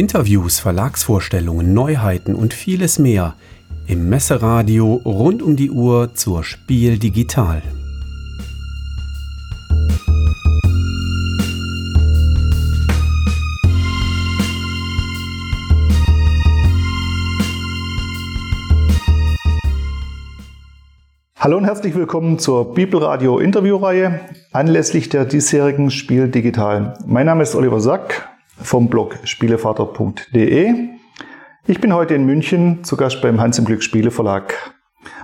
Interviews, Verlagsvorstellungen, Neuheiten und vieles mehr im Messeradio rund um die Uhr zur Spiel Digital. Hallo und herzlich willkommen zur Bibelradio Interviewreihe anlässlich der diesjährigen Spiel Digital. Mein Name ist Oliver Sack vom Blog spielevater.de. Ich bin heute in München zu Gast beim Hans im Glück Spiele Verlag.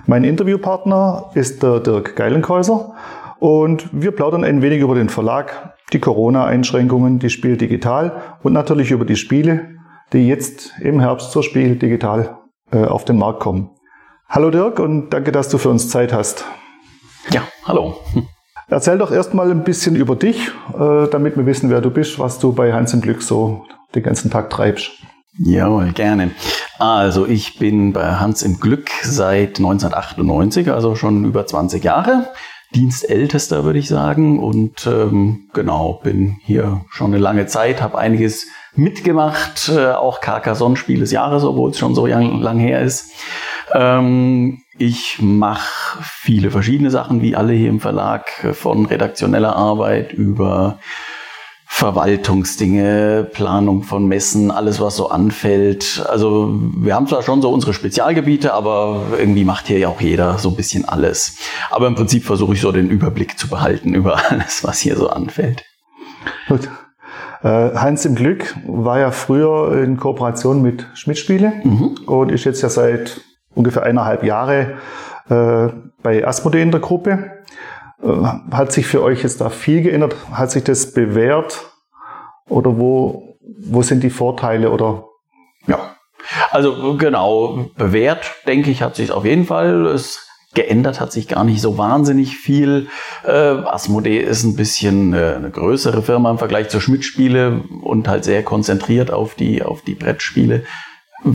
Mein Interviewpartner ist der Dirk Geilenkäuser und wir plaudern ein wenig über den Verlag, die Corona-Einschränkungen, die Spiel Digital und natürlich über die Spiele, die jetzt im Herbst zur Spiel Digital äh, auf den Markt kommen. Hallo Dirk und danke, dass du für uns Zeit hast. Ja, hallo. Erzähl doch erstmal ein bisschen über dich, äh, damit wir wissen, wer du bist, was du bei Hans im Glück so den ganzen Tag treibst. Jawohl, gerne. Also ich bin bei Hans im Glück seit 1998, also schon über 20 Jahre. Dienstältester würde ich sagen und ähm, genau bin hier schon eine lange Zeit, habe einiges mitgemacht, äh, auch Carcassonne-Spiel des Jahres, obwohl es schon so lang, lang her ist. Ähm, ich mache viele verschiedene Sachen, wie alle hier im Verlag, von redaktioneller Arbeit über Verwaltungsdinge, Planung von Messen, alles was so anfällt. Also wir haben zwar schon so unsere Spezialgebiete, aber irgendwie macht hier ja auch jeder so ein bisschen alles. Aber im Prinzip versuche ich so den Überblick zu behalten über alles, was hier so anfällt. Gut. Äh, Hans im Glück war ja früher in Kooperation mit Schmidt Spiele mhm. und ist jetzt ja seit ungefähr eineinhalb Jahre äh, bei Asmodee in der Gruppe. Äh, hat sich für euch jetzt da viel geändert? Hat sich das bewährt? Oder wo, wo sind die Vorteile oder? Ja, also genau, bewährt, denke ich, hat sich auf jeden Fall. Es geändert hat sich gar nicht so wahnsinnig viel. Äh, Asmodee ist ein bisschen äh, eine größere Firma im Vergleich zur Schmidt-Spiele und halt sehr konzentriert auf die, auf die Brettspiele.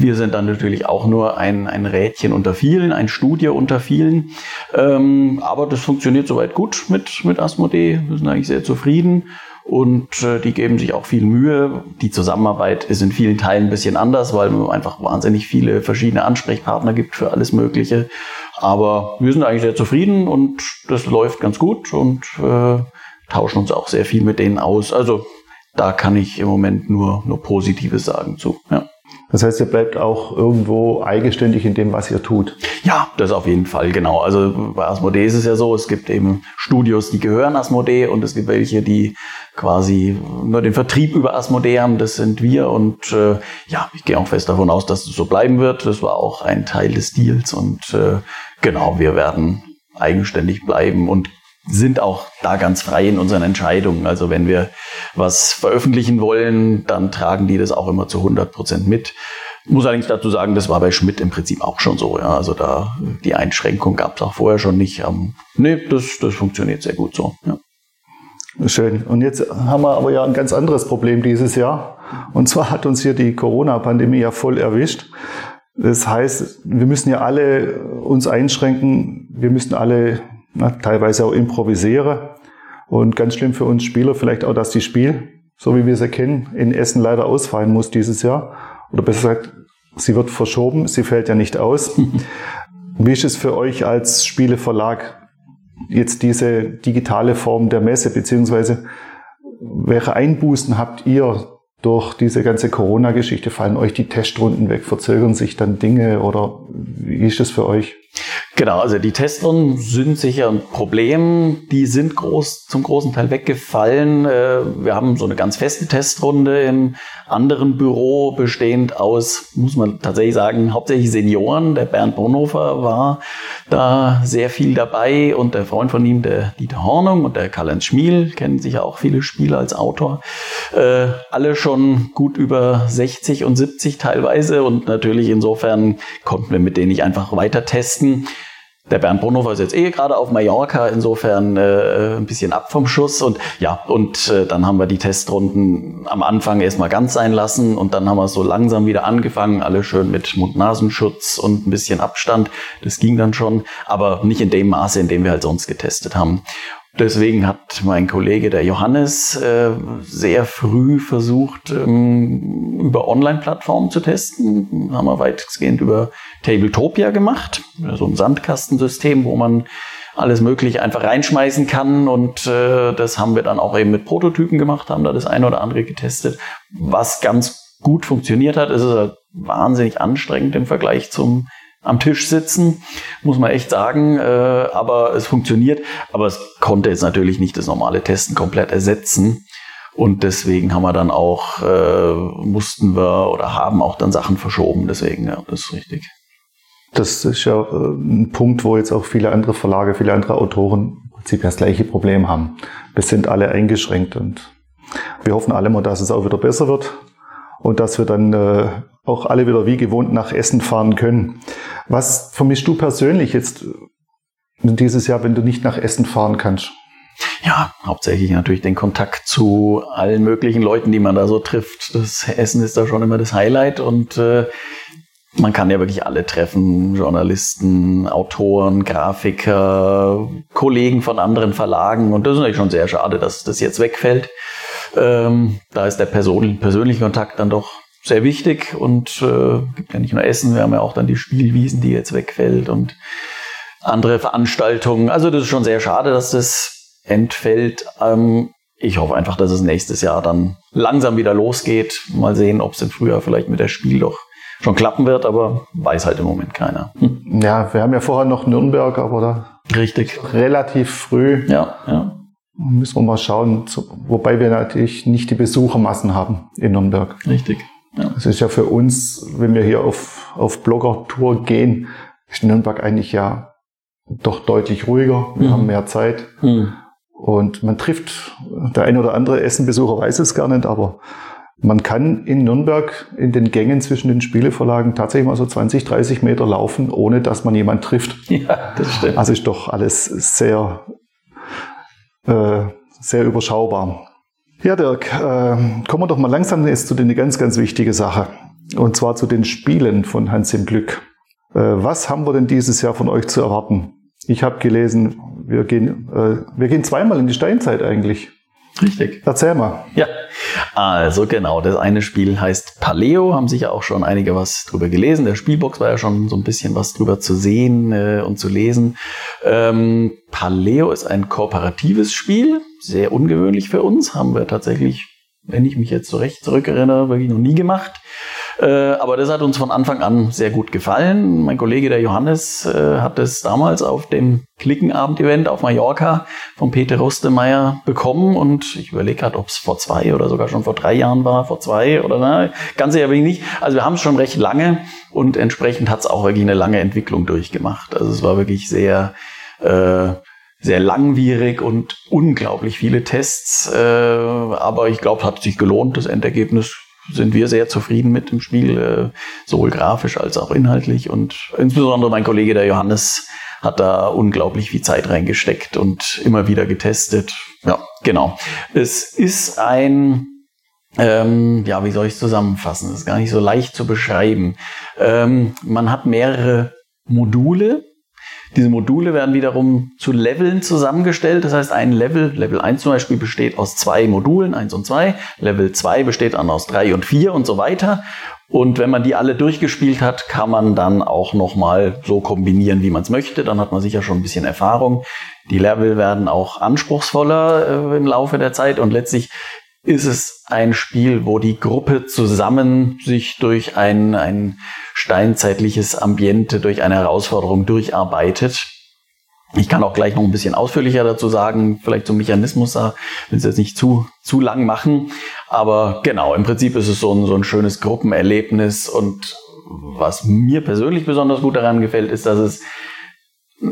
Wir sind dann natürlich auch nur ein, ein Rädchen unter vielen, ein Studio unter vielen. Ähm, aber das funktioniert soweit gut mit, mit Asmodee. Wir sind eigentlich sehr zufrieden und äh, die geben sich auch viel Mühe. Die Zusammenarbeit ist in vielen Teilen ein bisschen anders, weil es einfach wahnsinnig viele verschiedene Ansprechpartner gibt für alles Mögliche. Aber wir sind eigentlich sehr zufrieden und das läuft ganz gut und äh, tauschen uns auch sehr viel mit denen aus. Also da kann ich im Moment nur, nur Positives sagen zu. Ja. Das heißt, ihr bleibt auch irgendwo eigenständig in dem, was ihr tut. Ja, das auf jeden Fall, genau. Also bei Asmodee ist es ja so, es gibt eben Studios, die gehören Asmodee und es gibt welche, die quasi nur den Vertrieb über Asmodee haben. Das sind wir und äh, ja, ich gehe auch fest davon aus, dass es so bleiben wird. Das war auch ein Teil des Deals und äh, genau, wir werden eigenständig bleiben und sind auch da ganz frei in unseren Entscheidungen. Also wenn wir was veröffentlichen wollen, dann tragen die das auch immer zu 100 Prozent mit. Muss allerdings dazu sagen, das war bei Schmidt im Prinzip auch schon so. Ja. Also da die Einschränkung gab es auch vorher schon nicht. Ähm, nee, das, das funktioniert sehr gut so. Ja. Schön. Und jetzt haben wir aber ja ein ganz anderes Problem dieses Jahr. Und zwar hat uns hier die Corona-Pandemie ja voll erwischt. Das heißt, wir müssen ja alle uns einschränken. Wir müssen alle na, teilweise auch improvisiere. Und ganz schlimm für uns Spieler vielleicht auch, dass die Spiel, so wie wir sie kennen, in Essen leider ausfallen muss dieses Jahr. Oder besser gesagt, sie wird verschoben, sie fällt ja nicht aus. wie ist es für euch als Spieleverlag, jetzt diese digitale Form der Messe, beziehungsweise welche Einbußen habt ihr durch diese ganze Corona-Geschichte? Fallen euch die Testrunden weg? Verzögern sich dann Dinge oder wie ist es für euch? Genau, also die Testrunden sind sicher ein Problem. Die sind groß, zum großen Teil weggefallen. Äh, wir haben so eine ganz feste Testrunde im anderen Büro, bestehend aus, muss man tatsächlich sagen, hauptsächlich Senioren. Der Bernd Bonhofer war da sehr viel dabei und der Freund von ihm, der Dieter Hornung und der Karl-Heinz Schmiel, kennen sicher auch viele Spieler als Autor. Äh, alle schon gut über 60 und 70 teilweise und natürlich insofern konnten wir mit denen nicht einfach weiter testen. Der Bernd Bonhofer ist jetzt eh gerade auf Mallorca, insofern äh, ein bisschen ab vom Schuss. Und ja, und äh, dann haben wir die Testrunden am Anfang erstmal ganz sein lassen und dann haben wir so langsam wieder angefangen, alle schön mit Mund-Nasenschutz und ein bisschen Abstand. Das ging dann schon, aber nicht in dem Maße, in dem wir halt sonst getestet haben. Deswegen hat mein Kollege, der Johannes, äh, sehr früh versucht, ähm, über Online-Plattformen zu testen. Haben wir weitgehend über Tabletopia gemacht, so ein Sandkastensystem, wo man alles Mögliche einfach reinschmeißen kann. Und äh, das haben wir dann auch eben mit Prototypen gemacht, haben da das eine oder andere getestet, was ganz gut funktioniert hat. Es ist halt wahnsinnig anstrengend im Vergleich zum am Tisch sitzen, muss man echt sagen. Äh, aber es funktioniert. Aber es konnte jetzt natürlich nicht das normale Testen komplett ersetzen. Und deswegen haben wir dann auch, äh, mussten wir oder haben auch dann Sachen verschoben. Deswegen, ja, das ist richtig. Das ist ja äh, ein Punkt, wo jetzt auch viele andere Verlage, viele andere Autoren im Prinzip das gleiche Problem haben. Wir sind alle eingeschränkt und wir hoffen alle mal, dass es auch wieder besser wird und dass wir dann äh, auch alle wieder wie gewohnt nach Essen fahren können. Was vermisst du persönlich jetzt dieses Jahr, wenn du nicht nach Essen fahren kannst? Ja, hauptsächlich natürlich den Kontakt zu allen möglichen Leuten, die man da so trifft. Das Essen ist da schon immer das Highlight und äh, man kann ja wirklich alle treffen, Journalisten, Autoren, Grafiker, Kollegen von anderen Verlagen und das ist natürlich schon sehr schade, dass das jetzt wegfällt. Ähm, da ist der persönliche Kontakt dann doch sehr wichtig und äh, gibt ja nicht nur Essen, wir haben ja auch dann die Spielwiesen, die jetzt wegfällt und andere Veranstaltungen. Also das ist schon sehr schade, dass das entfällt. Ähm, ich hoffe einfach, dass es nächstes Jahr dann langsam wieder losgeht. Mal sehen, ob es im Frühjahr vielleicht mit der Spiel doch schon klappen wird, aber weiß halt im Moment keiner. Hm. Ja, wir haben ja vorher noch Nürnberg, aber da richtig relativ früh. Ja, ja. Müssen wir mal schauen, wobei wir natürlich nicht die Besuchermassen haben in Nürnberg. Richtig. Ja. Es ist ja für uns, wenn wir hier auf, auf Blogger-Tour gehen, ist Nürnberg eigentlich ja doch deutlich ruhiger. Wir mhm. haben mehr Zeit. Mhm. Und man trifft, der eine oder andere Essenbesucher weiß es gar nicht, aber man kann in Nürnberg in den Gängen zwischen den Spieleverlagen tatsächlich mal so 20, 30 Meter laufen, ohne dass man jemand trifft. Ja, das stimmt. Also ist doch alles sehr, äh, sehr überschaubar. Ja, Dirk, äh, kommen wir doch mal langsam jetzt zu den ganz, ganz wichtige Sache. Und zwar zu den Spielen von Hans im Glück. Äh, was haben wir denn dieses Jahr von euch zu erwarten? Ich habe gelesen, wir gehen, äh, wir gehen zweimal in die Steinzeit eigentlich. Richtig. Erzähl mal. Ja, also genau, das eine Spiel heißt Paleo, haben sicher auch schon einige was drüber gelesen. Der Spielbox war ja schon so ein bisschen was drüber zu sehen äh, und zu lesen. Ähm, Paleo ist ein kooperatives Spiel, sehr ungewöhnlich für uns, haben wir tatsächlich, wenn ich mich jetzt so recht zurückerinnere, wirklich noch nie gemacht. Äh, aber das hat uns von Anfang an sehr gut gefallen. Mein Kollege, der Johannes, äh, hat es damals auf dem Klickenabend-Event auf Mallorca von Peter Rustemeyer bekommen und ich überlege gerade, ob es vor zwei oder sogar schon vor drei Jahren war, vor zwei oder na, ganz sicher bin ich nicht. Also wir haben es schon recht lange und entsprechend hat es auch wirklich eine lange Entwicklung durchgemacht. Also es war wirklich sehr äh, sehr langwierig und unglaublich viele Tests. Äh, aber ich glaube, hat sich gelohnt. Das Endergebnis sind wir sehr zufrieden mit dem Spiel, äh, sowohl grafisch als auch inhaltlich. Und insbesondere mein Kollege, der Johannes, hat da unglaublich viel Zeit reingesteckt und immer wieder getestet. Ja, genau. Es ist ein, ähm, ja, wie soll ich es zusammenfassen? Das ist gar nicht so leicht zu beschreiben. Ähm, man hat mehrere Module, diese Module werden wiederum zu Leveln zusammengestellt. Das heißt, ein Level, Level 1 zum Beispiel, besteht aus zwei Modulen, 1 und 2. Level 2 besteht dann aus 3 und 4 und so weiter. Und wenn man die alle durchgespielt hat, kann man dann auch nochmal so kombinieren, wie man es möchte. Dann hat man sicher schon ein bisschen Erfahrung. Die Level werden auch anspruchsvoller äh, im Laufe der Zeit und letztlich ist es ein Spiel, wo die Gruppe zusammen sich durch ein, ein steinzeitliches Ambiente, durch eine Herausforderung durcharbeitet. Ich kann auch gleich noch ein bisschen ausführlicher dazu sagen, vielleicht zum Mechanismus, da will es jetzt nicht zu, zu lang machen. Aber genau, im Prinzip ist es so ein, so ein schönes Gruppenerlebnis und was mir persönlich besonders gut daran gefällt, ist, dass es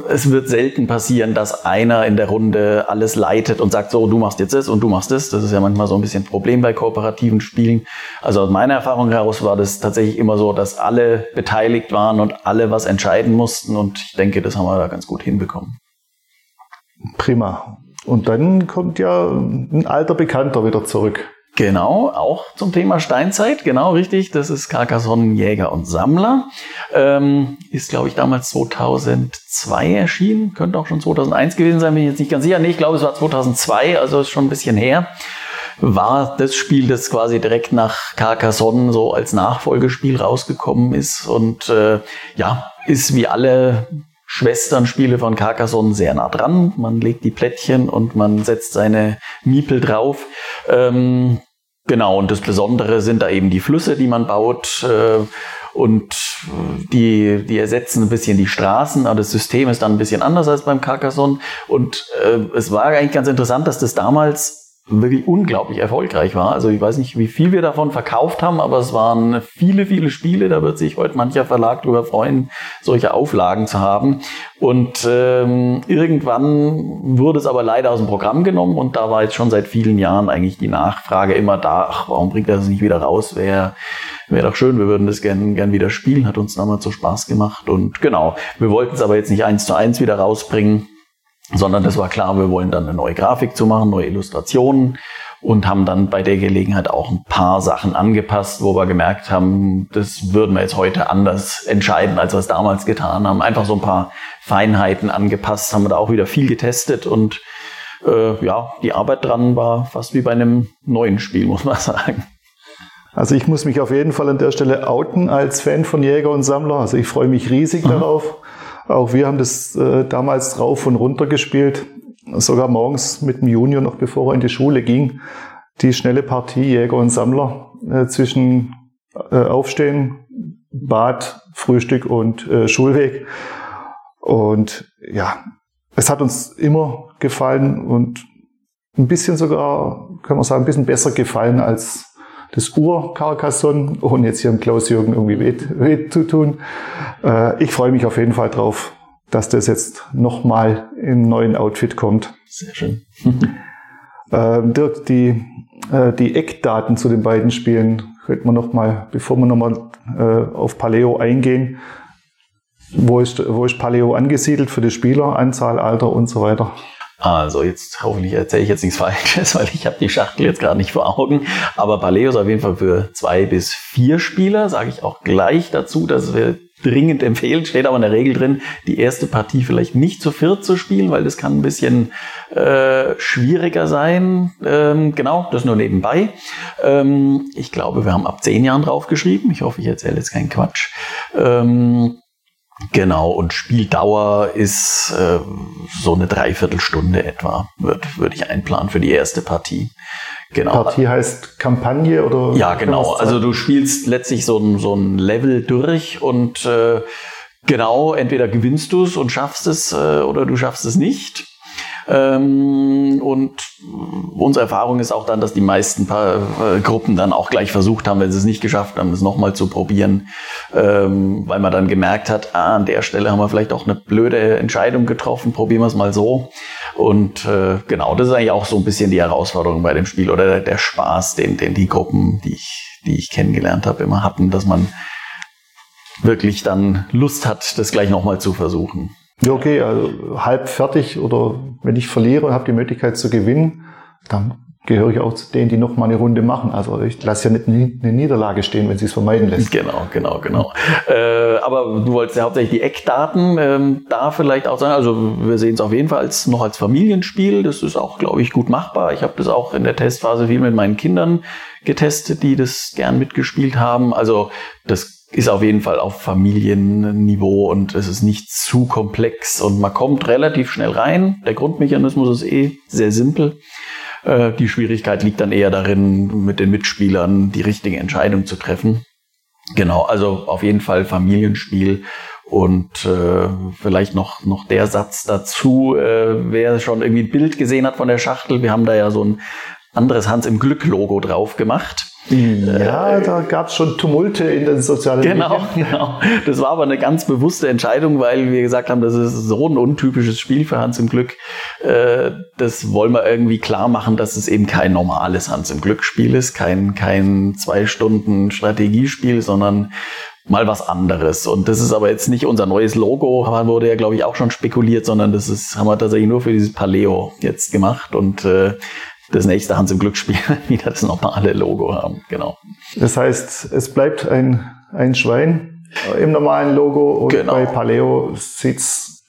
es wird selten passieren, dass einer in der Runde alles leitet und sagt, so, du machst jetzt das und du machst das. Das ist ja manchmal so ein bisschen ein Problem bei kooperativen Spielen. Also aus meiner Erfahrung heraus war das tatsächlich immer so, dass alle beteiligt waren und alle was entscheiden mussten. Und ich denke, das haben wir da ganz gut hinbekommen. Prima. Und dann kommt ja ein alter Bekannter wieder zurück. Genau, auch zum Thema Steinzeit, genau richtig. Das ist Carcassonne Jäger und Sammler. Ähm, ist, glaube ich, damals 2002 erschienen. Könnte auch schon 2001 gewesen sein, bin ich jetzt nicht ganz sicher. Nee, ich glaube, es war 2002, also ist schon ein bisschen her. War das Spiel, das quasi direkt nach Carcassonne so als Nachfolgespiel rausgekommen ist. Und äh, ja, ist wie alle Schwesternspiele von Carcassonne sehr nah dran. Man legt die Plättchen und man setzt seine Miepel drauf. Ähm, Genau, und das Besondere sind da eben die Flüsse, die man baut. Äh, und die, die ersetzen ein bisschen die Straßen, aber das System ist dann ein bisschen anders als beim Carcassonne. Und äh, es war eigentlich ganz interessant, dass das damals wirklich unglaublich erfolgreich war. Also ich weiß nicht, wie viel wir davon verkauft haben, aber es waren viele, viele Spiele. Da wird sich heute mancher Verlag darüber freuen, solche Auflagen zu haben. Und ähm, irgendwann wurde es aber leider aus dem Programm genommen und da war jetzt schon seit vielen Jahren eigentlich die Nachfrage immer da, ach, warum bringt er das nicht wieder raus? Wäre wär doch schön, wir würden das gern, gern wieder spielen, hat uns damals so Spaß gemacht. Und genau, wir wollten es aber jetzt nicht eins zu eins wieder rausbringen sondern das war klar, wir wollen dann eine neue Grafik zu machen, neue Illustrationen und haben dann bei der Gelegenheit auch ein paar Sachen angepasst, wo wir gemerkt haben, das würden wir jetzt heute anders entscheiden, als wir es damals getan haben. Einfach so ein paar Feinheiten angepasst, haben wir da auch wieder viel getestet und äh, ja, die Arbeit dran war fast wie bei einem neuen Spiel, muss man sagen. Also ich muss mich auf jeden Fall an der Stelle outen als Fan von Jäger und Sammler. Also ich freue mich riesig mhm. darauf. Auch wir haben das äh, damals rauf und runter gespielt, sogar morgens mit dem Junior, noch bevor er in die Schule ging. Die schnelle Partie Jäger und Sammler äh, zwischen äh, Aufstehen, Bad, Frühstück und äh, Schulweg. Und ja, es hat uns immer gefallen und ein bisschen sogar, kann man sagen, ein bisschen besser gefallen als das Ur-Carcassonne, ohne jetzt hier im Klaus-Jürgen irgendwie weh, weh zu tun. Äh, ich freue mich auf jeden Fall drauf, dass das jetzt nochmal im neuen Outfit kommt. Sehr schön. äh, Dirk, die, äh, die Eckdaten zu den beiden Spielen könnte man nochmal, bevor wir nochmal äh, auf Paleo eingehen, wo ist, wo ist Paleo angesiedelt für die Spieler, Anzahl, Alter und so weiter? Also jetzt hoffentlich erzähle ich jetzt nichts Falsches, weil ich habe die Schachtel jetzt gerade nicht vor Augen. Aber Paleo ist auf jeden Fall für zwei bis vier Spieler, sage ich auch gleich dazu, dass wir dringend empfehlen, steht aber in der Regel drin, die erste Partie vielleicht nicht zu viert zu spielen, weil das kann ein bisschen äh, schwieriger sein. Ähm, genau, das nur nebenbei. Ähm, ich glaube, wir haben ab zehn Jahren draufgeschrieben. Ich hoffe, ich erzähle jetzt keinen Quatsch. Ähm, Genau, und Spieldauer ist äh, so eine Dreiviertelstunde etwa, würde würd ich einplanen für die erste Partie. Genau. Partie heißt Kampagne oder? Ja, genau. Also du spielst letztlich so ein, so ein Level durch und äh, genau, entweder gewinnst du es und schaffst es äh, oder du schaffst es nicht. Ähm, und unsere Erfahrung ist auch dann, dass die meisten paar, äh, Gruppen dann auch gleich versucht haben, wenn sie es nicht geschafft haben, es nochmal zu probieren, ähm, weil man dann gemerkt hat, ah, an der Stelle haben wir vielleicht auch eine blöde Entscheidung getroffen, probieren wir es mal so. Und äh, genau, das ist eigentlich auch so ein bisschen die Herausforderung bei dem Spiel oder der, der Spaß, den, den die Gruppen, die ich, die ich kennengelernt habe, immer hatten, dass man wirklich dann Lust hat, das gleich nochmal zu versuchen. Ja, okay, also halb fertig oder wenn ich verliere und habe die Möglichkeit zu gewinnen, dann gehöre ich auch zu denen, die noch mal eine Runde machen. Also ich lasse ja nicht eine Niederlage stehen, wenn sie es vermeiden lässt. Genau, genau, genau. Äh, aber du wolltest ja hauptsächlich die Eckdaten ähm, da vielleicht auch sagen. Also wir sehen es auf jeden Fall als, noch als Familienspiel. Das ist auch, glaube ich, gut machbar. Ich habe das auch in der Testphase viel mit meinen Kindern getestet, die das gern mitgespielt haben. Also das ist auf jeden Fall auf Familienniveau und es ist nicht zu komplex und man kommt relativ schnell rein. Der Grundmechanismus ist eh sehr simpel. Äh, die Schwierigkeit liegt dann eher darin, mit den Mitspielern die richtige Entscheidung zu treffen. Genau, also auf jeden Fall Familienspiel und äh, vielleicht noch, noch der Satz dazu, äh, wer schon irgendwie ein Bild gesehen hat von der Schachtel, wir haben da ja so ein anderes Hans im Glück-Logo drauf gemacht. Ja, äh, da gab es schon Tumulte in den sozialen genau, Medien. Genau, Das war aber eine ganz bewusste Entscheidung, weil wir gesagt haben, das ist so ein untypisches Spiel für Hans im Glück. Äh, das wollen wir irgendwie klar machen, dass es eben kein normales Hans im Glück Spiel ist, kein, kein zwei Stunden Strategiespiel, sondern mal was anderes. Und das ist aber jetzt nicht unser neues Logo, wurde ja, glaube ich, auch schon spekuliert, sondern das ist, haben wir tatsächlich nur für dieses Paleo jetzt gemacht. Und äh, das nächste Hans im Glücksspiel wieder das normale Logo haben. Genau. Das heißt, es bleibt ein, ein Schwein im normalen Logo und Genau. bei Paleo sieht's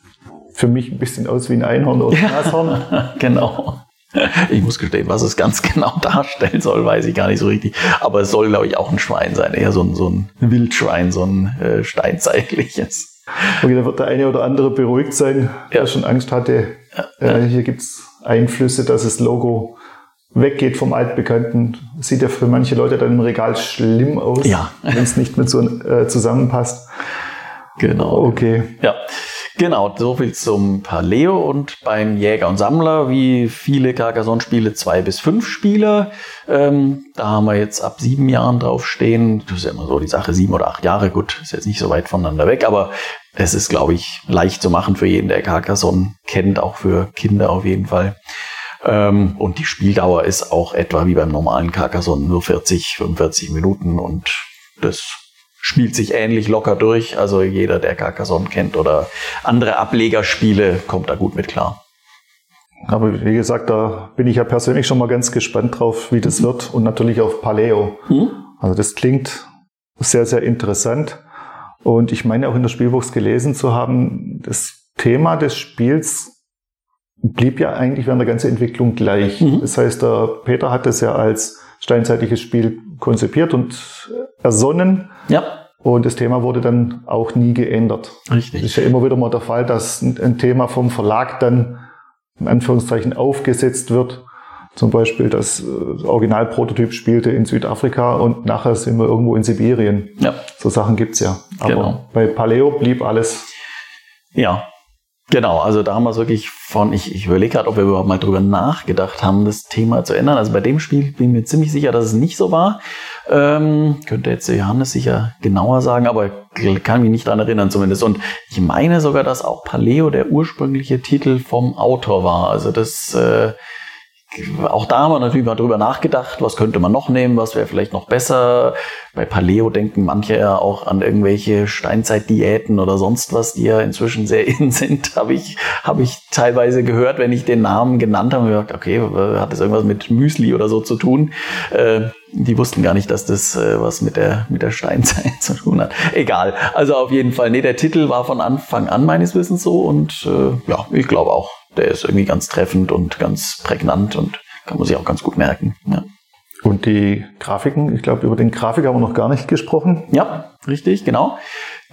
für mich ein bisschen aus wie ein Einhorn oder ein Nashorn. genau. Ich muss gestehen, was es ganz genau darstellen soll, weiß ich gar nicht so richtig. Aber es soll, glaube ich, auch ein Schwein sein. Eher so ein, so ein Wildschwein, so ein äh, steinzeitliches. Okay, da wird der eine oder andere beruhigt sein, der Ja. schon Angst hatte. Äh, hier gibt's Einflüsse, dass das Logo weggeht vom Altbekannten. Sieht ja für manche Leute dann im Regal schlimm aus, Ja. wenn es nicht mit so äh, zusammenpasst. Genau. Okay. Ja, genau. So viel zum Paleo und beim Jäger und Sammler, wie viele Carcassonne-Spiele, zwei bis fünf Spieler. Ähm, da haben wir jetzt ab sieben Jahren drauf stehen. Das ist ja immer so die Sache, sieben oder acht Jahre. Gut, ist jetzt nicht so weit voneinander weg, aber es ist, glaube ich, leicht zu machen für jeden, der Carcassonne kennt, auch für Kinder auf jeden Fall. Ähm, und die Spieldauer ist auch etwa wie beim normalen Carcassonne nur 40, 45 Minuten und das spielt sich ähnlich locker durch. Also jeder, der Carcassonne kennt oder andere Ablegerspiele, kommt da gut mit klar. Aber wie gesagt, da bin ich ja persönlich schon mal ganz gespannt drauf, wie das wird und natürlich auf Paleo. Also das klingt sehr, sehr interessant. Und ich meine auch in der Spielbox gelesen zu haben, das Thema des Spiels blieb ja eigentlich während der ganzen Entwicklung gleich. Mhm. Das heißt, der Peter hat es ja als steinzeitliches Spiel konzipiert und ersonnen. Ja, Und das Thema wurde dann auch nie geändert. Es richtig. ist ja immer wieder mal der Fall, dass ein Thema vom Verlag dann in Anführungszeichen aufgesetzt wird. Zum Beispiel das äh, Originalprototyp spielte in Südafrika und nachher sind wir irgendwo in Sibirien. Ja, So Sachen gibt's ja. Aber Genau. bei Paleo blieb alles. ja. Genau, also da haben wir es wirklich von, ich, ich überlege gerade, ob wir überhaupt mal drüber nachgedacht haben, das Thema zu ändern. Also bei dem Spiel bin ich mir ziemlich sicher, dass es nicht so war. Ähm, könnte jetzt Johannes sicher genauer sagen, aber kann mich nicht daran erinnern zumindest. Und ich meine sogar, dass auch Paleo der ursprüngliche Titel vom Autor war. Also das, äh, auch da haben wir natürlich mal drüber nachgedacht, was könnte man noch nehmen, was wäre vielleicht noch besser. Bei Paleo denken manche ja auch an irgendwelche Steinzeitdiäten oder sonst was, die ja inzwischen sehr in sind, habe ich, habe ich teilweise gehört, wenn ich den Namen genannt habe, gesagt, okay, äh, hat das irgendwas mit Müsli oder so zu tun? Äh, die wussten gar nicht, dass das äh, was mit der, mit der Steinzeit zu tun hat. Egal. Also auf jeden Fall, nee, der Titel war von Anfang an meines Wissens so und äh, ja, ich glaube auch, der ist irgendwie ganz treffend und ganz prägnant und kann man sich auch ganz gut merken. Ja. Und die Grafiken, ich glaube, über den Grafik haben wir noch gar nicht gesprochen. Ja, richtig, genau.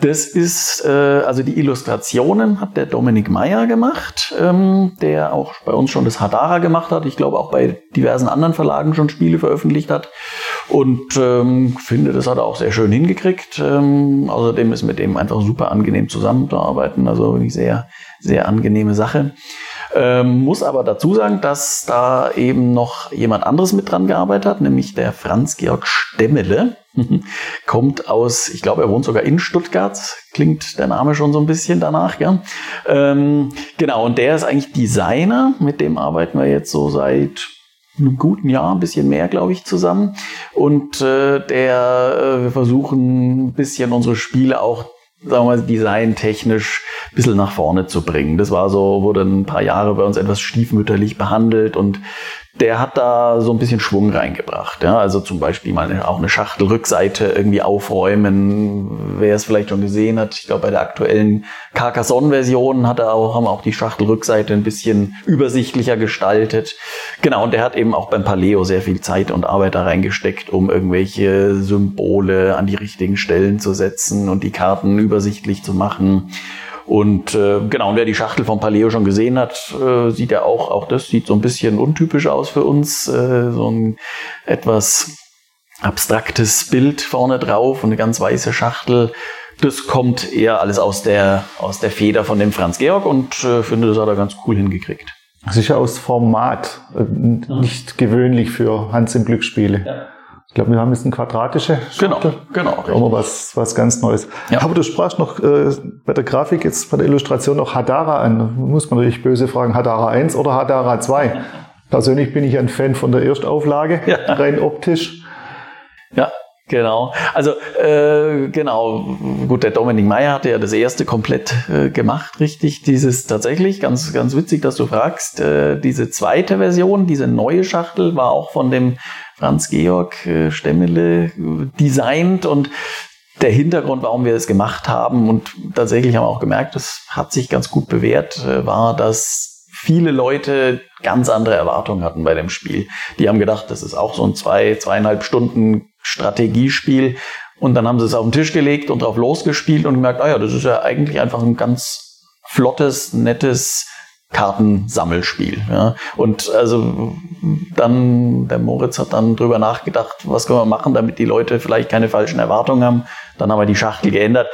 Das ist, äh, also die Illustrationen hat der Dominik Meyer gemacht, ähm, der auch bei uns schon das Hadara gemacht hat. Ich glaube auch bei diversen anderen Verlagen schon Spiele veröffentlicht hat. Und ähm, finde, das hat er auch sehr schön hingekriegt. Ähm, außerdem ist mit dem einfach super angenehm zusammenzuarbeiten. Also wirklich sehr, sehr angenehme Sache. Ähm, muss aber dazu sagen, dass da eben noch jemand anderes mit dran gearbeitet hat, nämlich der Franz-Georg Stemmele. Kommt aus, ich glaube, er wohnt sogar in Stuttgart. Klingt der Name schon so ein bisschen danach, ja. Ähm, genau, und der ist eigentlich Designer. Mit dem arbeiten wir jetzt so seit einem guten Jahr, ein bisschen mehr, glaube ich, zusammen. Und äh, der, äh, wir versuchen ein bisschen unsere Spiele auch sagen wir mal, designtechnisch ein bisschen nach vorne zu bringen. Das war so, wurde ein paar Jahre bei uns etwas stiefmütterlich behandelt und der hat da so ein bisschen Schwung reingebracht. Ja? Also zum Beispiel mal auch eine Schachtelrückseite irgendwie aufräumen. Wer es vielleicht schon gesehen hat, ich glaube bei der aktuellen Carcassonne-Version hat er auch, haben auch die Schachtelrückseite ein bisschen übersichtlicher gestaltet. Genau, und der hat eben auch beim Paleo sehr viel Zeit und Arbeit da reingesteckt, um irgendwelche Symbole an die richtigen Stellen zu setzen und die Karten übersichtlich zu machen. Und äh, genau, und wer die Schachtel vom Paleo schon gesehen hat, äh, sieht ja auch, auch das sieht so ein bisschen untypisch aus für uns. Äh, so ein etwas abstraktes Bild vorne drauf und eine ganz weiße Schachtel. Das kommt eher alles aus der, aus der Feder von dem Franz Georg und äh, finde, das hat er ganz cool hingekriegt. Sicher aus Format, äh, nicht gewöhnlich für Hans im Glücksspiele. Ich glaube, wir haben jetzt eine quadratische Genau, Schachtel. genau. Auch mal was, was ganz Neues. Ja. Aber du sprachst noch äh, bei der Grafik, jetzt bei der Illustration noch Hadara an. Muss man natürlich böse fragen, Hadara 1 oder Hadara 2? Persönlich bin ich ein Fan von der Erstauflage, Ja. rein optisch. Ja, Genau. Also äh, genau, gut, der Dominik Meyer hatte ja das erste komplett äh, gemacht, richtig. Dieses tatsächlich, ganz, ganz witzig, dass du fragst. Äh, diese zweite Version, diese neue Schachtel, war auch von dem Franz Georg äh, Stemmele designt und der Hintergrund, warum wir das gemacht haben und tatsächlich haben wir auch gemerkt, das hat sich ganz gut bewährt, äh, war, dass viele Leute ganz andere Erwartungen hatten bei dem Spiel. Die haben gedacht, das ist auch so ein zwei, zweieinhalb Stunden Strategiespiel. Und dann haben sie es auf den Tisch gelegt und drauf losgespielt und gemerkt, ah ja, das ist ja eigentlich einfach ein ganz flottes, nettes Kartensammelspiel. Ja. Und also dann, der Moritz hat dann drüber nachgedacht, was können wir machen, damit die Leute vielleicht keine falschen Erwartungen haben. Dann haben wir die Schachtel geändert.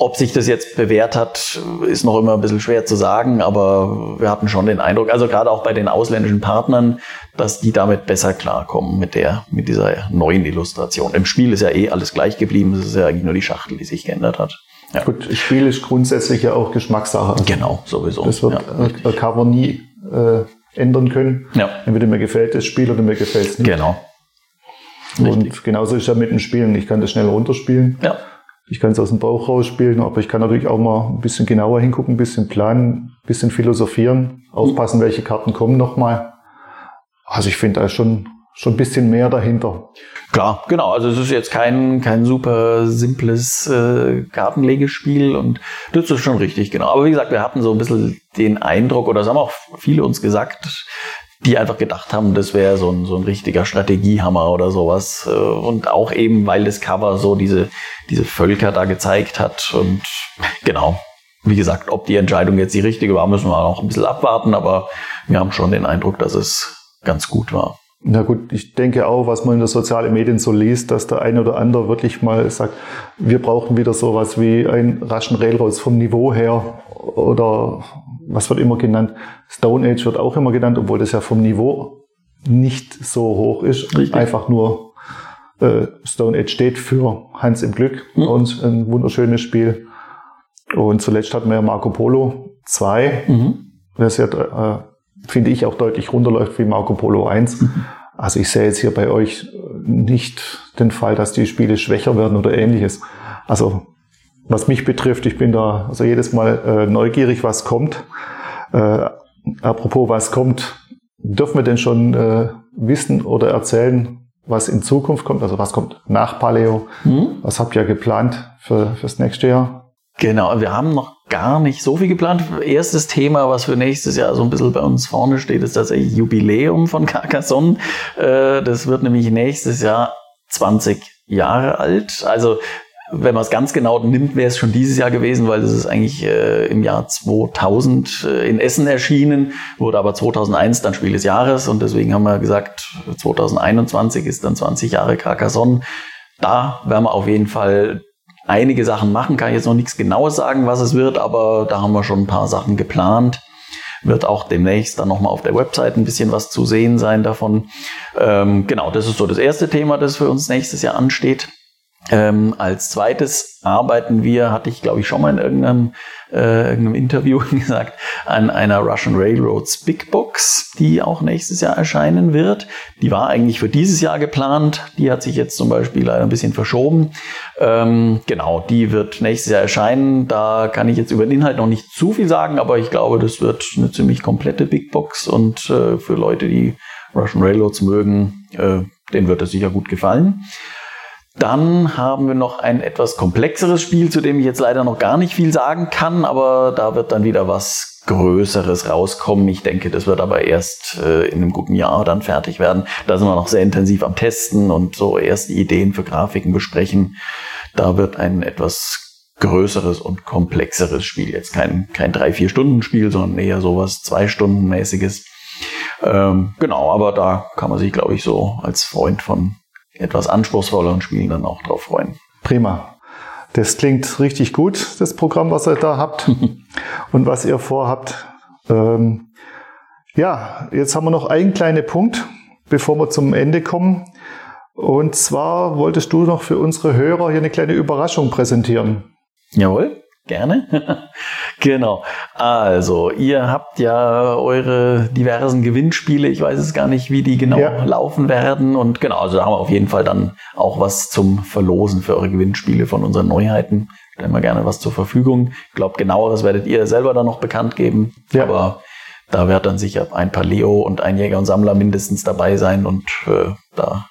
Ob sich das jetzt bewährt hat, ist noch immer ein bisschen schwer zu sagen, aber wir hatten schon den Eindruck, also gerade auch bei den ausländischen Partnern, dass die damit besser klarkommen mit der, mit dieser neuen Illustration. Im Spiel ist ja eh alles gleich geblieben, es ist ja eigentlich nur die Schachtel, die sich geändert hat. Ja. Gut, Spiel ist grundsätzlich ja auch Geschmackssache. Genau, sowieso. Das wird ja, Cover nie äh, ändern können. Ja. Entweder mir gefällt das Spiel oder mir gefällt es nicht. Genau. Richtig. Und genauso ist ja mit dem Spielen. Ich kann das schnell runterspielen. Ja. Ich kann es aus dem Bauch rausspielen, aber ich kann natürlich auch mal ein bisschen genauer hingucken, ein bisschen planen, ein bisschen philosophieren, aufpassen, welche Karten kommen nochmal. Also ich finde da schon, schon ein bisschen mehr dahinter. Klar, genau. Also es ist jetzt kein, kein super simples äh, Kartenlegespiel und das ist schon richtig, genau. Aber wie gesagt, wir hatten so ein bisschen den Eindruck, oder das haben auch viele uns gesagt, die einfach gedacht haben, das wäre so ein, so ein richtiger Strategiehammer oder sowas. Äh, und auch eben, weil das Cover so diese, diese Völker da gezeigt hat. Und genau, wie gesagt, ob die Entscheidung jetzt die richtige war, müssen wir noch ein bisschen abwarten, aber wir haben schon den Eindruck, dass es ganz gut war. Na gut, ich denke auch, was man in den sozialen Medien so liest, dass der eine oder andere wirklich mal sagt, wir brauchen wieder sowas wie ein Russian Railroads vom Niveau her oder was wird immer genannt? Stone Age wird auch immer genannt, obwohl das ja vom Niveau nicht so hoch ist. Richtig. Einfach nur äh, Stone Age steht für Hans im Glück mhm. und ein wunderschönes Spiel. Und zuletzt hatten wir ja Marco Polo 2, mhm. das ja, äh, finde ich, auch deutlich runterläuft wie Marco Polo 1. Mhm. Also ich sehe jetzt hier bei euch nicht den Fall, dass die Spiele schwächer werden oder ähnliches. Also was mich betrifft, ich bin da also jedes Mal äh, neugierig, was kommt. Äh, apropos, was kommt, dürfen wir denn schon äh, wissen oder erzählen, was in Zukunft kommt? Also was kommt nach Paleo? Hm? Was habt ihr geplant für, fürs nächste Jahr? Genau, wir haben noch gar nicht so viel geplant. Erstes Thema, was für nächstes Jahr so ein bisschen bei uns vorne steht, ist tatsächlich Jubiläum von Carcassonne. Äh, das wird nämlich nächstes Jahr 20 Jahre alt. Also wenn man es ganz genau nimmt, wäre es schon dieses Jahr gewesen, weil es ist eigentlich äh, im Jahr 2000 äh, in Essen erschienen, wurde aber 2001 dann Spiel des Jahres und deswegen haben wir gesagt, 2021 ist dann 20 Jahre Carcassonne. Da werden wir auf jeden Fall einige Sachen machen, kann ich jetzt noch nichts Genaues sagen, was es wird, aber da haben wir schon ein paar Sachen geplant. Wird auch demnächst dann nochmal auf der Website ein bisschen was zu sehen sein davon. Ähm, genau, das ist so das erste Thema, das für uns nächstes Jahr ansteht. Ähm, als zweites arbeiten wir, hatte ich glaube ich schon mal in irgendeinem, äh, irgendeinem Interview gesagt, an einer Russian Railroads Big Box, die auch nächstes Jahr erscheinen wird. Die war eigentlich für dieses Jahr geplant, die hat sich jetzt zum Beispiel leider ein bisschen verschoben. Ähm, genau, die wird nächstes Jahr erscheinen. Da kann ich jetzt über den Inhalt noch nicht zu viel sagen, aber ich glaube, das wird eine ziemlich komplette Big Box und äh, für Leute, die Russian Railroads mögen, äh, denen wird es sicher gut gefallen. Dann haben wir noch ein etwas komplexeres Spiel, zu dem ich jetzt leider noch gar nicht viel sagen kann, aber da wird dann wieder was Größeres rauskommen. Ich denke, das wird aber erst äh, in einem guten Jahr dann fertig werden. Da sind wir noch sehr intensiv am Testen und so erste Ideen für Grafiken besprechen. Da wird ein etwas größeres und komplexeres Spiel. Jetzt kein, kein drei, vier Stunden Spiel, sondern eher sowas zwei Stunden mäßiges. Ähm, genau, aber da kann man sich, glaube ich, so als Freund von etwas anspruchsvolleren Spielen dann auch drauf freuen. Prima. Das klingt richtig gut, das Programm, was ihr da habt und was ihr vorhabt. Ähm, ja, jetzt haben wir noch einen kleinen Punkt, bevor wir zum Ende kommen. Und zwar wolltest du noch für unsere Hörer hier eine kleine Überraschung präsentieren. Jawohl, gerne. Genau. Also, ihr habt ja eure diversen Gewinnspiele. Ich weiß es gar nicht, wie die genau ja. laufen werden. Und genau, also da haben wir auf jeden Fall dann auch was zum Verlosen für eure Gewinnspiele von unseren Neuheiten. Stellen wir gerne was zur Verfügung. Ich glaube, genaueres werdet ihr selber dann noch bekannt geben. Ja. Aber da wird dann sicher ein paar Leo und ein Jäger und Sammler mindestens dabei sein und äh, da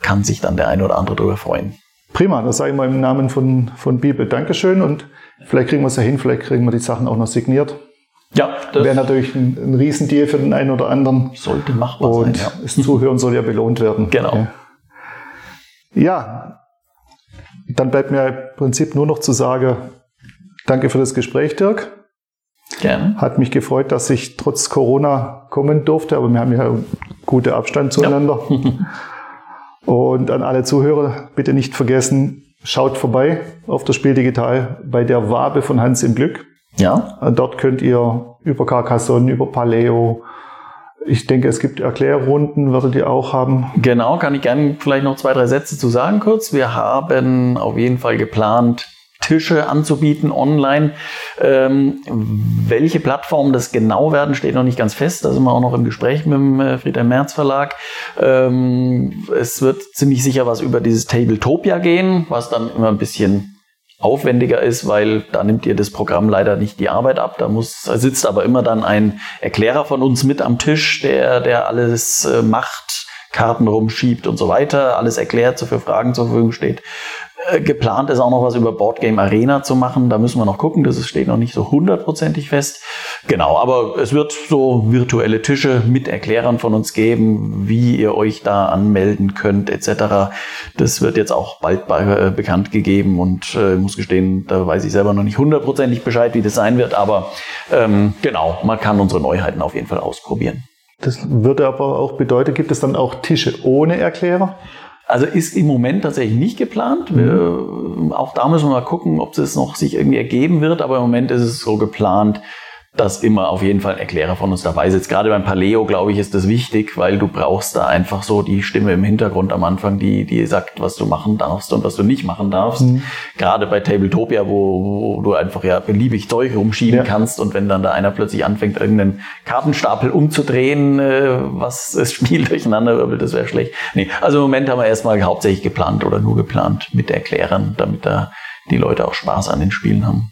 kann sich dann der eine oder andere drüber freuen. Prima, das sage ich mal im Namen von, von Bibel. Dankeschön und vielleicht kriegen wir es ja hin, vielleicht kriegen wir die Sachen auch noch signiert. Ja, das wäre natürlich ein, ein Riesendeal für den einen oder anderen. Sollte machbar und sein. Ja. Das Zuhören soll ja belohnt werden. Genau. Ja. ja, dann bleibt mir im Prinzip nur noch zu sagen, danke für das Gespräch, Dirk. Gerne. Hat mich gefreut, dass ich trotz Corona kommen durfte, aber wir haben ja guten Abstand zueinander. Ja. Und an alle Zuhörer, bitte nicht vergessen, schaut vorbei auf das Spiel Digital bei der Wabe von Hans im Glück. Ja. Dort könnt ihr über Carcassonne, über Paleo, ich denke, es gibt Erklärrunden, werdet ihr auch haben. Genau, kann ich gerne vielleicht noch zwei, drei Sätze zu sagen kurz. Wir haben auf jeden Fall geplant, Tische anzubieten online. Ähm, welche Plattformen das genau werden, steht noch nicht ganz fest. Da sind wir auch noch im Gespräch mit dem äh, Friedhelm Merz Verlag. Ähm, es wird ziemlich sicher was über dieses Tabletopia gehen, was dann immer ein bisschen aufwendiger ist, weil da nimmt ihr das Programm leider nicht die Arbeit ab. Da muss, sitzt aber immer dann ein Erklärer von uns mit am Tisch, der, der alles äh, macht, Karten rumschiebt und so weiter, alles erklärt, so für Fragen zur Verfügung steht. Äh, geplant ist auch noch was über Boardgame Arena zu machen. Da müssen wir noch gucken. Das steht noch nicht so hundertprozentig fest. Genau, aber es wird so virtuelle Tische mit Erklärern von uns geben, wie ihr euch da anmelden könnt etc. Das wird jetzt auch bald bei, äh, bekannt gegeben und äh, muss gestehen, da weiß ich selber noch nicht hundertprozentig Bescheid, wie das sein wird. Aber ähm, genau, man kann unsere Neuheiten auf jeden Fall ausprobieren. Das würde aber auch bedeuten, gibt es dann auch Tische ohne Erklärer? Also ist im Moment tatsächlich nicht geplant. Mhm. Wir, auch da müssen wir mal gucken, ob es noch sich irgendwie ergeben wird. Aber im Moment ist es so geplant, dass immer auf jeden Fall ein Erklärer von uns dabei sitzt. Gerade beim Paleo, glaube ich, ist das wichtig, weil du brauchst da einfach so die Stimme im Hintergrund am Anfang, die, die sagt, was du machen darfst und was du nicht machen darfst. Mhm. Gerade bei Tabletopia, wo, wo du einfach ja beliebig Zeug rumschieben ja. kannst und wenn dann da einer plötzlich anfängt, irgendeinen Kartenstapel umzudrehen, äh, was das Spiel durcheinander wirbelt, das wäre schlecht. Nee, also im Moment haben wir erstmal hauptsächlich geplant oder nur geplant mit Erklärern, damit da die Leute auch Spaß an den Spielen haben.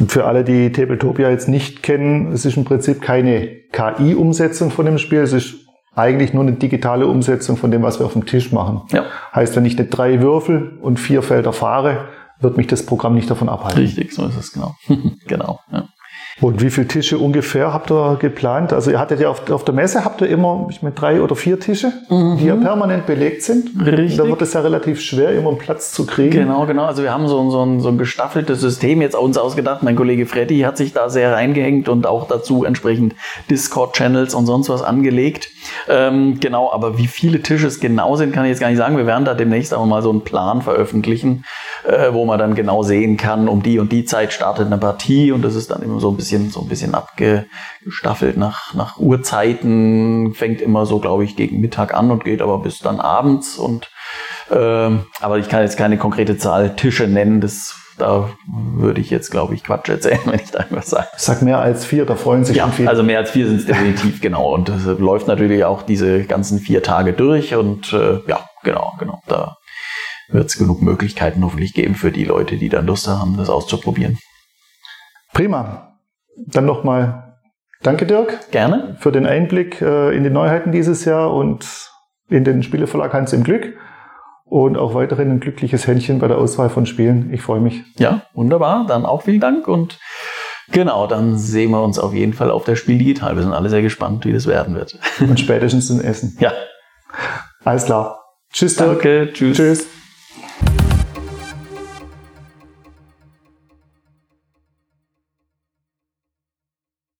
Und für alle, die Tabletopia jetzt nicht kennen, es ist im Prinzip keine KI-Umsetzung von dem Spiel, es ist eigentlich nur eine digitale Umsetzung von dem, was wir auf dem Tisch machen. Ja. Heißt, wenn ich eine drei Würfel und vier Felder fahre, wird mich das Programm nicht davon abhalten. Richtig, so ist es genau. genau. Ja. Und wie viele Tische ungefähr habt ihr geplant? Also ihr hattet ja auf, auf der Messe habt ihr immer ich meine, drei oder vier Tische, mhm. die ja permanent belegt sind. Richtig. Da wird es ja relativ schwer, immer einen Platz zu kriegen. Genau, genau. Also wir haben so, so, ein, so ein gestaffeltes System jetzt uns ausgedacht. Mein Kollege Freddy hat sich da sehr reingehängt und auch dazu entsprechend Discord-Channels und sonst was angelegt. Ähm, genau, aber wie viele Tische es genau sind, kann ich jetzt gar nicht sagen. Wir werden da demnächst aber mal so einen Plan veröffentlichen, äh, wo man dann genau sehen kann, um die und die Zeit startet eine Partie und das ist dann immer so ein bisschen, so ein bisschen abgestaffelt nach, nach Uhrzeiten, fängt immer so, glaube ich, gegen Mittag an und geht aber bis dann abends und ähm, aber ich kann jetzt keine konkrete Zahl Tische nennen, das da würde ich jetzt, glaube ich, Quatsch erzählen, wenn ich da irgendwas sage. Sag mehr als vier, da freuen sich ja, viele. Also mehr als vier sind es definitiv, genau. Und das läuft natürlich auch diese ganzen vier Tage durch und äh, ja, genau, genau. Da wird es genug Möglichkeiten hoffentlich geben für die Leute, die dann Lust haben, das auszuprobieren. Prima. Dann nochmal danke, Dirk. Gerne. Für den Einblick äh, in die Neuheiten dieses Jahr und in den Spieleverlag Hans im Glück und auch weiterhin ein glückliches Händchen bei der Auswahl von Spielen. Ich freue mich. Ja, wunderbar. Dann auch vielen Dank und genau, dann sehen wir uns auf jeden Fall auf der Spiel Digital. Wir sind alle sehr gespannt, wie das werden wird. Und spätestens zum Essen. Ja. Alles klar. Tschüss, Danke. Tschüss. Tschüss.